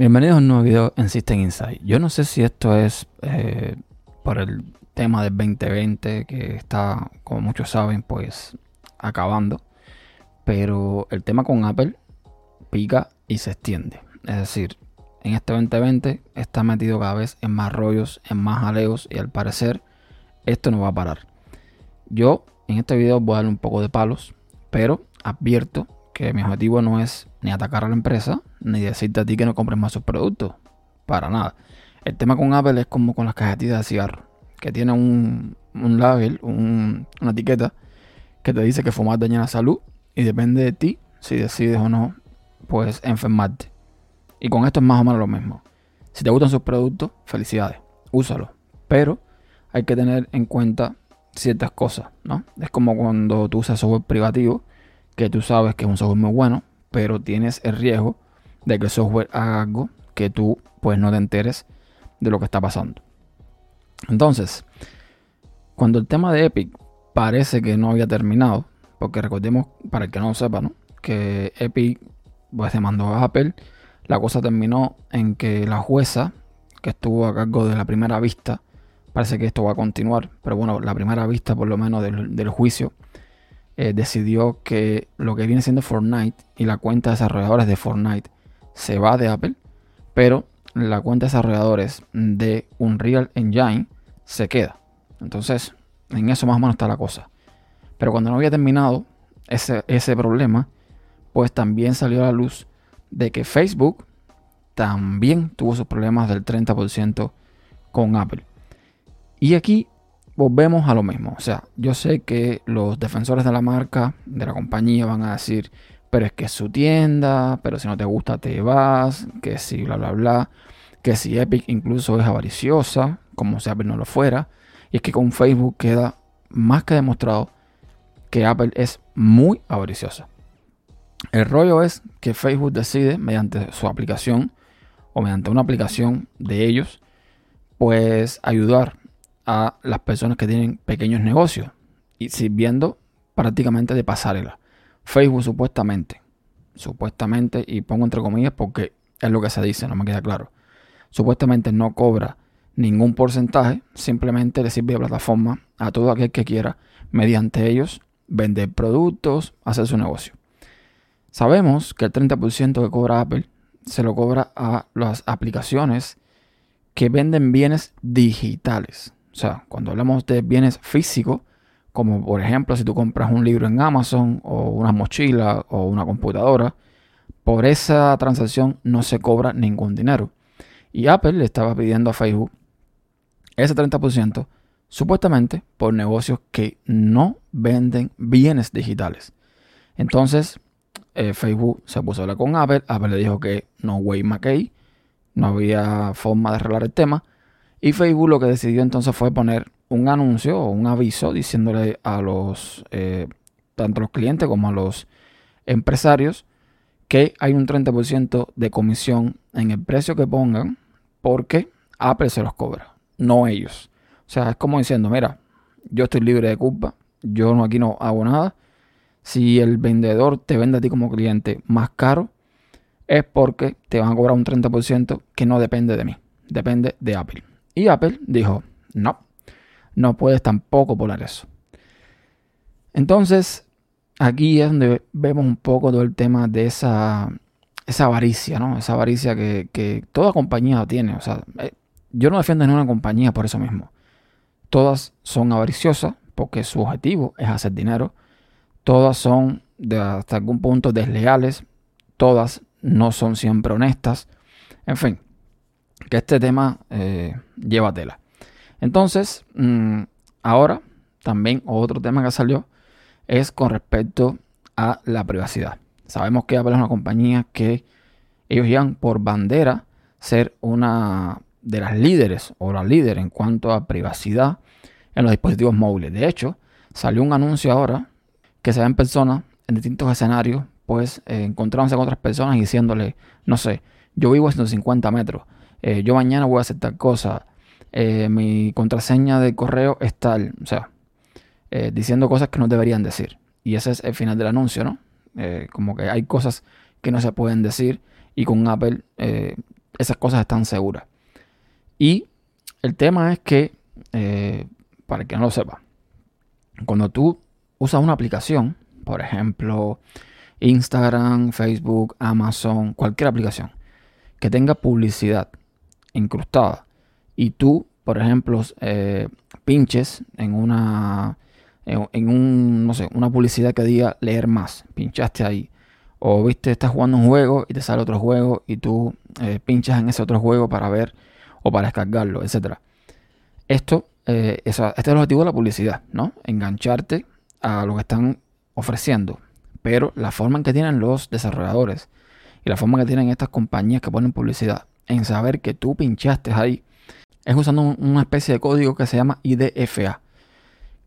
Bienvenidos a un nuevo video en System Insight. Yo no sé si esto es eh, por el tema del 2020 que está, como muchos saben, pues acabando. Pero el tema con Apple pica y se extiende. Es decir, en este 2020 está metido cada vez en más rollos, en más aleos y al parecer esto no va a parar. Yo en este video voy a darle un poco de palos, pero advierto que mi objetivo no es ni atacar a la empresa, ni decirte a ti que no compres más sus productos. Para nada. El tema con Apple es como con las cajetillas de cigarro, que tiene un, un label, una etiqueta que te dice que fumar daña la salud y depende de ti si decides o no, pues enfermarte. Y con esto es más o menos lo mismo. Si te gustan sus productos, felicidades, úsalo. Pero hay que tener en cuenta ciertas cosas, ¿no? Es como cuando tú usas software privativo que tú sabes que es un software muy bueno, pero tienes el riesgo de que el software haga algo que tú pues no te enteres de lo que está pasando. Entonces, cuando el tema de Epic parece que no había terminado, porque recordemos, para el que no lo sepa, ¿no? que Epic pues demandó a Apple, la cosa terminó en que la jueza que estuvo a cargo de la primera vista, parece que esto va a continuar, pero bueno, la primera vista por lo menos del, del juicio, eh, decidió que lo que viene siendo Fortnite y la cuenta de desarrolladores de Fortnite se va de Apple, pero la cuenta de desarrolladores de Unreal Engine se queda. Entonces, en eso más o menos está la cosa. Pero cuando no había terminado ese, ese problema, pues también salió a la luz de que Facebook también tuvo sus problemas del 30% con Apple. Y aquí volvemos a lo mismo. O sea, yo sé que los defensores de la marca, de la compañía, van a decir, pero es que es su tienda, pero si no te gusta te vas, que si bla, bla, bla, que si Epic incluso es avariciosa, como si Apple no lo fuera. Y es que con Facebook queda más que demostrado que Apple es muy avariciosa. El rollo es que Facebook decide, mediante su aplicación o mediante una aplicación de ellos, pues ayudar a las personas que tienen pequeños negocios y sirviendo prácticamente de pasarela. Facebook supuestamente, supuestamente, y pongo entre comillas porque es lo que se dice, no me queda claro. Supuestamente no cobra ningún porcentaje, simplemente le sirve de plataforma a todo aquel que quiera, mediante ellos, vender productos, hacer su negocio. Sabemos que el 30% que cobra Apple se lo cobra a las aplicaciones que venden bienes digitales. O sea, cuando hablamos de bienes físicos, como por ejemplo si tú compras un libro en Amazon o una mochila o una computadora, por esa transacción no se cobra ningún dinero. Y Apple le estaba pidiendo a Facebook ese 30% supuestamente por negocios que no venden bienes digitales. Entonces, eh, Facebook se puso a hablar con Apple. Apple le dijo que no way McKay, no había forma de arreglar el tema. Y Facebook lo que decidió entonces fue poner un anuncio o un aviso diciéndole a los, eh, tanto a los clientes como a los empresarios, que hay un 30% de comisión en el precio que pongan porque Apple se los cobra, no ellos. O sea, es como diciendo, mira, yo estoy libre de culpa, yo no, aquí no hago nada. Si el vendedor te vende a ti como cliente más caro, es porque te van a cobrar un 30% que no depende de mí, depende de Apple. Y Apple dijo, no, no puedes tampoco poner eso. Entonces, aquí es donde vemos un poco todo el tema de esa, esa avaricia, ¿no? Esa avaricia que, toda compañía tiene. O sea, eh, yo no defiendo ninguna compañía por eso mismo. Todas son avariciosas porque su objetivo es hacer dinero. Todas son hasta algún punto desleales. Todas no son siempre honestas. En fin, que este tema eh, lleva tela. Entonces, mm, ahora también otro tema que salió es con respecto a la privacidad. Sabemos que Apple es una compañía que ellos llevan por bandera ser una de las líderes o la líder en cuanto a privacidad en los dispositivos móviles. De hecho, salió un anuncio ahora que se ve en personas en distintos escenarios, pues eh, encontrándose con otras personas y diciéndole, no sé, yo vivo a 150 metros, eh, yo mañana voy a hacer tal cosa, eh, mi contraseña de correo es tal, o sea, eh, diciendo cosas que no deberían decir. Y ese es el final del anuncio, ¿no? como que hay cosas que no se pueden decir y con Apple esas cosas están seguras. Y el tema es que, para que no lo sepa, cuando tú usas una aplicación, por ejemplo, Instagram, Facebook, Amazon, cualquier aplicación que tenga publicidad incrustada y tú, por ejemplo, eh, pinches en una en, un, no sé, una publicidad que diga leer más, pinchaste ahí. O viste, estás jugando un juego y te sale otro juego y tú eh, pinchas en ese otro juego para ver o para descargarlo, etc. Esto, eh, este es el objetivo de la publicidad, ¿no? Engancharte a lo que están ofreciendo. Pero la forma en que tienen los desarrolladores y la forma que tienen estas compañías que ponen publicidad en saber que tú pinchaste ahí es usando una especie de código que se llama IDFA.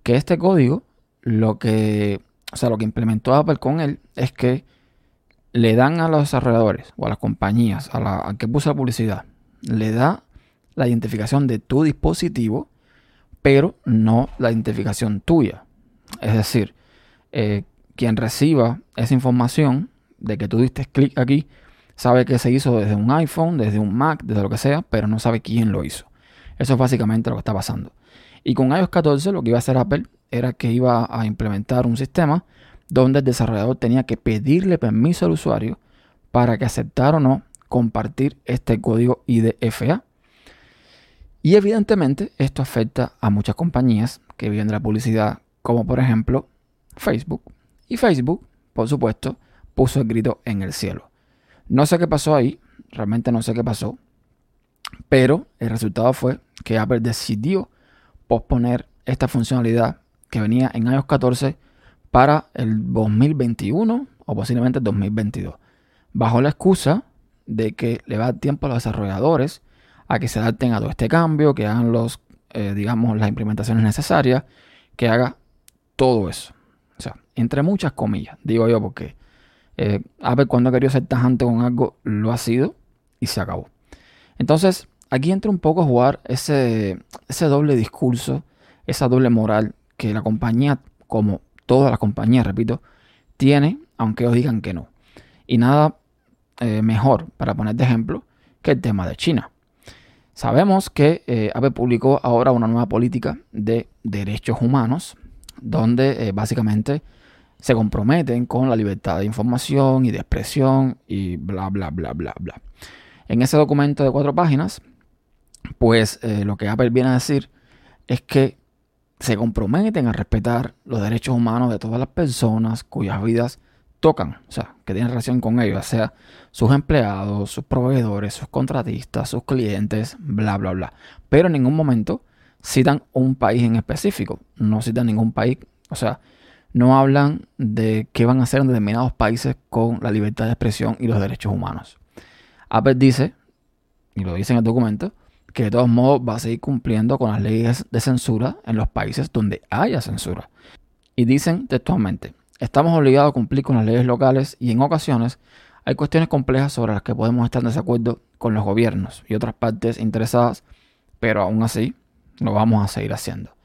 Que este código, lo que, o sea, lo que implementó Apple con él es que le dan a los desarrolladores o a las compañías, a la que puso la publicidad, le da la identificación de tu dispositivo, pero no la identificación tuya. Es decir, eh, quien reciba esa información de que tú diste clic aquí, sabe que se hizo desde un iPhone, desde un Mac, desde lo que sea, pero no sabe quién lo hizo. Eso es básicamente lo que está pasando. Y con iOS 14 lo que iba a hacer Apple era que iba a implementar un sistema donde el desarrollador tenía que pedirle permiso al usuario para que aceptara o no compartir este código IDFA. Y evidentemente esto afecta a muchas compañías que viven de la publicidad, como por ejemplo Facebook. Y Facebook, por supuesto, puso el grito en el cielo. No sé qué pasó ahí, realmente no sé qué pasó, pero el resultado fue que Apple decidió posponer esta funcionalidad que venía en iOS 14 para el 2021 o posiblemente el 2022, bajo la excusa de que le va a dar tiempo a los desarrolladores a que se adapten a todo este cambio, que hagan los, eh, digamos, las implementaciones necesarias, que haga todo eso. O sea, entre muchas comillas, digo yo, porque eh, Apple cuando ha querido ser tajante con algo, lo ha sido y se acabó. Entonces, aquí entra un poco a jugar ese, ese doble discurso, esa doble moral que la compañía, como todas las compañías, repito, tiene, aunque os digan que no. Y nada eh, mejor para poner de ejemplo que el tema de China. Sabemos que eh, Apple publicó ahora una nueva política de derechos humanos, donde eh, básicamente se comprometen con la libertad de información y de expresión y bla, bla, bla, bla, bla. En ese documento de cuatro páginas, pues lo que Apple viene a decir es que se comprometen a respetar los derechos humanos de todas las personas cuyas vidas tocan, o sea, que tienen relación con ellos, ya sea sus empleados, sus proveedores, sus contratistas, sus clientes, bla, bla, bla. Pero en ningún momento citan un país en específico, no citan ningún país, o sea, no hablan de qué van a hacer en determinados países con la libertad de expresión y los derechos humanos. Apple dice, y lo dice en el documento, que de todos modos va a seguir cumpliendo con las leyes de censura en los países donde haya censura. Y dicen textualmente, estamos obligados a cumplir con las leyes locales y en ocasiones hay cuestiones complejas sobre las que podemos estar en desacuerdo con los gobiernos y otras partes interesadas, pero aún así lo vamos a seguir haciendo.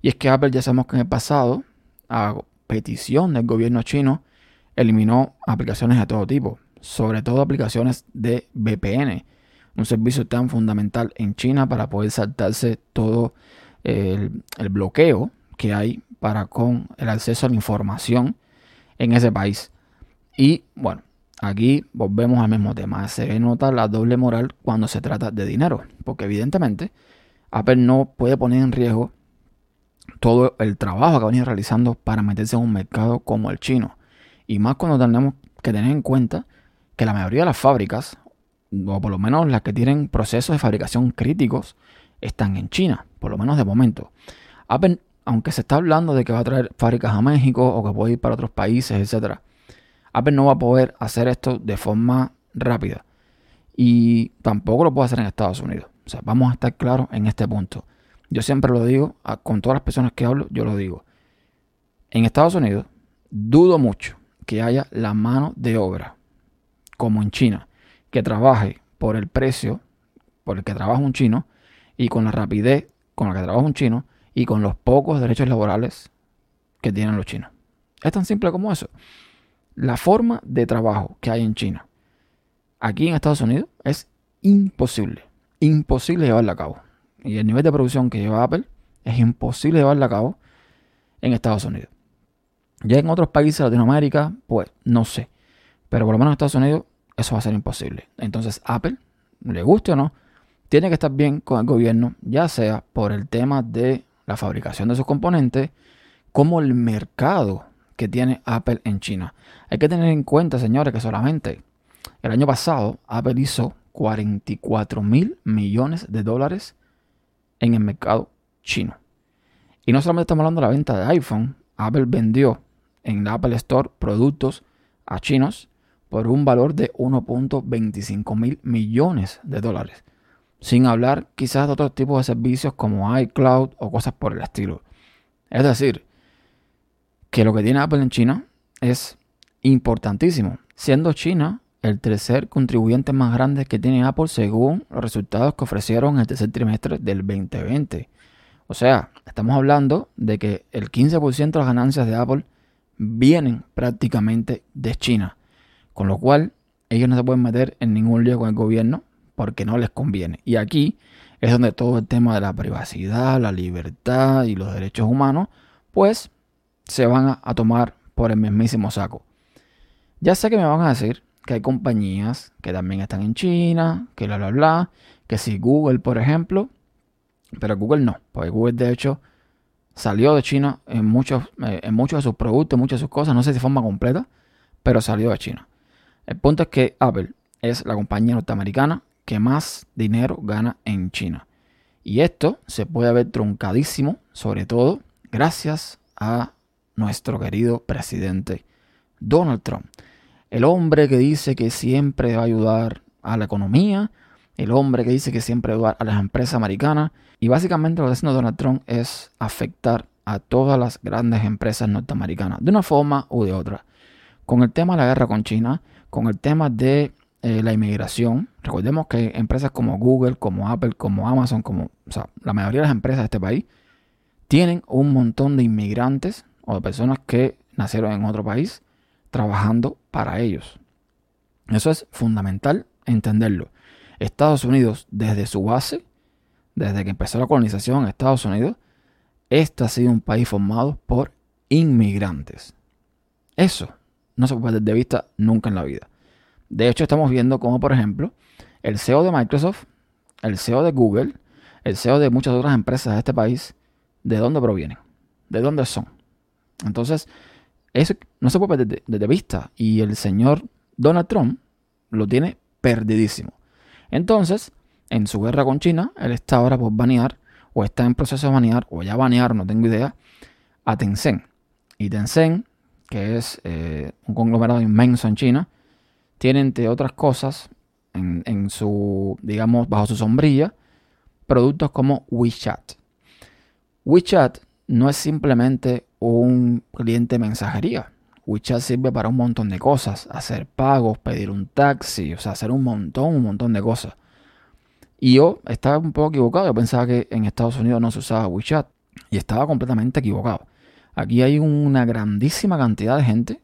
Y es que Apple ya sabemos que en el pasado, a petición del gobierno chino, eliminó aplicaciones de todo tipo, sobre todo aplicaciones de VPN, un servicio tan fundamental en China para poder saltarse todo el, bloqueo que hay para con el acceso a la información en ese país. Y bueno, aquí volvemos al mismo tema. Se nota la doble moral cuando se trata de dinero, porque evidentemente Apple no puede poner en riesgo todo el trabajo que ha venido realizando para meterse en un mercado como el chino. Y más cuando tenemos que tener en cuenta que la mayoría de las fábricas o por lo menos las que tienen procesos de fabricación críticos, están en China, por lo menos de momento. Apple, aunque se está hablando de que va a traer fábricas a México o que puede ir para otros países, etc., Apple no va a poder hacer esto de forma rápida. Y tampoco lo puede hacer en Estados Unidos. O sea, vamos a estar claros en este punto. Yo siempre lo digo, con todas las personas que hablo, yo lo digo. En Estados Unidos, dudo mucho que haya la mano de obra como en China que trabaje por el precio por el que trabaja un chino y con la rapidez con la que trabaja un chino y con los pocos derechos laborales que tienen los chinos. Es tan simple como eso. La forma de trabajo que hay en China, aquí en Estados Unidos, es imposible, imposible llevarla a cabo. Y el nivel de producción que lleva Apple es imposible llevarla a cabo en Estados Unidos. Ya en otros países de Latinoamérica, pues no sé. Pero por lo menos en Estados Unidos eso va a ser imposible. Entonces Apple, le guste o no, tiene que estar bien con el gobierno, ya sea por el tema de la fabricación de sus componentes, como el mercado que tiene Apple en China. Hay que tener en cuenta, señores, que solamente el año pasado Apple hizo 44 mil millones de dólares en el mercado chino. Y no solamente estamos hablando de la venta de iPhone, Apple vendió en la Apple Store productos a chinos por un valor de 1.25 mil millones de dólares. Sin hablar quizás de otros tipos de servicios como iCloud o cosas por el estilo. Es decir, que lo que tiene Apple en China es importantísimo, siendo China el tercer contribuyente más grande que tiene Apple según los resultados que ofrecieron en el tercer trimestre del 2020. O sea, estamos hablando de que el 15% de las ganancias de Apple vienen prácticamente de China. Con lo cual, ellos no se pueden meter en ningún lío con el gobierno porque no les conviene. Y aquí es donde todo el tema de la privacidad, la libertad y los derechos humanos, pues se van a, tomar por el mismísimo saco. Ya sé que me van a decir que hay compañías que también están en China, que bla, bla, bla, que si Google, por ejemplo, pero Google no, porque Google de hecho salió de China en muchos, eh, en muchos de sus productos, muchas de sus cosas, no sé si de forma completa, pero salió de China. El punto es que Apple es la compañía norteamericana que más dinero gana en China. Y esto se puede ver truncadísimo, sobre todo gracias a nuestro querido presidente Donald Trump. El hombre que dice que siempre va a ayudar a la economía, el hombre que dice que siempre va a ayudar a las empresas americanas. Y básicamente lo que está haciendo Donald Trump es afectar a todas las grandes empresas norteamericanas, de una forma u de otra. Con el tema de la guerra con China, con el tema de eh, la inmigración, recordemos que empresas como Google, como Apple, como Amazon, como o sea, la mayoría de las empresas de este país, tienen un montón de inmigrantes o de personas que nacieron en otro país trabajando para ellos. Eso es fundamental entenderlo. Estados Unidos, desde su base, desde que empezó la colonización en Estados Unidos, este ha sido un país formado por inmigrantes. Eso no se puede perder de vista nunca en la vida. De hecho, estamos viendo como, por ejemplo, el CEO de Microsoft, el CEO de Google, el CEO de muchas otras empresas de este país, ¿de dónde provienen? ¿De dónde son? Entonces, eso no se puede perder de, vista. Y el señor Donald Trump lo tiene perdidísimo. Entonces, en su guerra con China, él está ahora por banear, o está en proceso de banear, o ya banear, no tengo idea, a Tencent. Y Tencent, que es eh, un conglomerado inmenso en China, tiene entre otras cosas en, en, su, digamos, bajo su sombrilla, productos como WeChat. WeChat no es simplemente un cliente mensajería. WeChat sirve para un montón de cosas, hacer pagos, pedir un taxi, o sea, hacer un montón, un montón de cosas. Y yo estaba un poco equivocado, yo pensaba que en Estados Unidos no se usaba WeChat y estaba completamente equivocado. Aquí hay una grandísima cantidad de gente,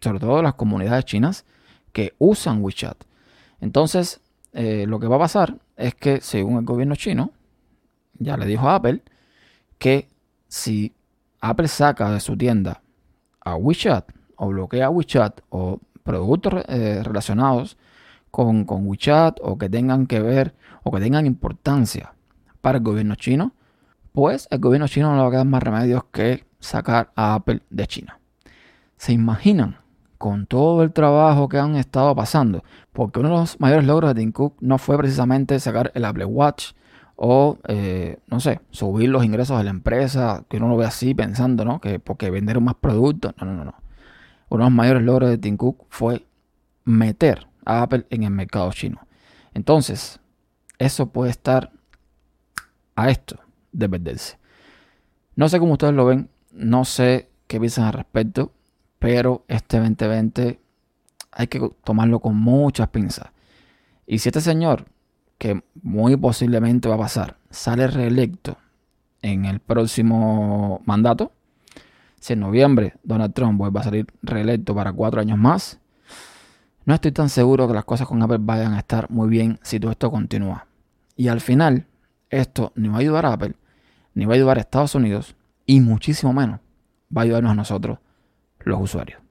sobre todo las comunidades chinas, que usan WeChat. Entonces, eh, lo que va a pasar es que según el gobierno chino, ya le dijo a Apple que si Apple saca de su tienda a WeChat o bloquea WeChat o productos eh, relacionados con, con WeChat o que tengan que ver o que tengan importancia para el gobierno chino, pues el gobierno chino no le va a quedar más remedios que sacar a Apple de China. ¿Se imaginan con todo el trabajo que han estado pasando? Porque uno de los mayores logros de Tim Cook no fue precisamente sacar el Apple Watch o, eh, no sé, subir los ingresos de la empresa, que uno lo ve así pensando, ¿no? Que porque vendieron más productos. No, no, no, no. Uno de los mayores logros de Tim Cook fue meter a Apple en el mercado chino. Entonces, eso puede estar a esto de perderse. No sé cómo ustedes lo ven, no sé qué piensan al respecto, pero este 2020 hay que tomarlo con muchas pinzas. Y si este señor que muy posiblemente va a pasar, sale reelecto en el próximo mandato, si en noviembre Donald Trump vuelve a salir reelecto para cuatro años más, No estoy tan seguro que las cosas con Apple vayan a estar muy bien si todo esto continúa. Y al final, esto ni va a ayudar a Apple, ni va a ayudar a Estados Unidos, y muchísimo menos va a ayudarnos a nosotros, los usuarios.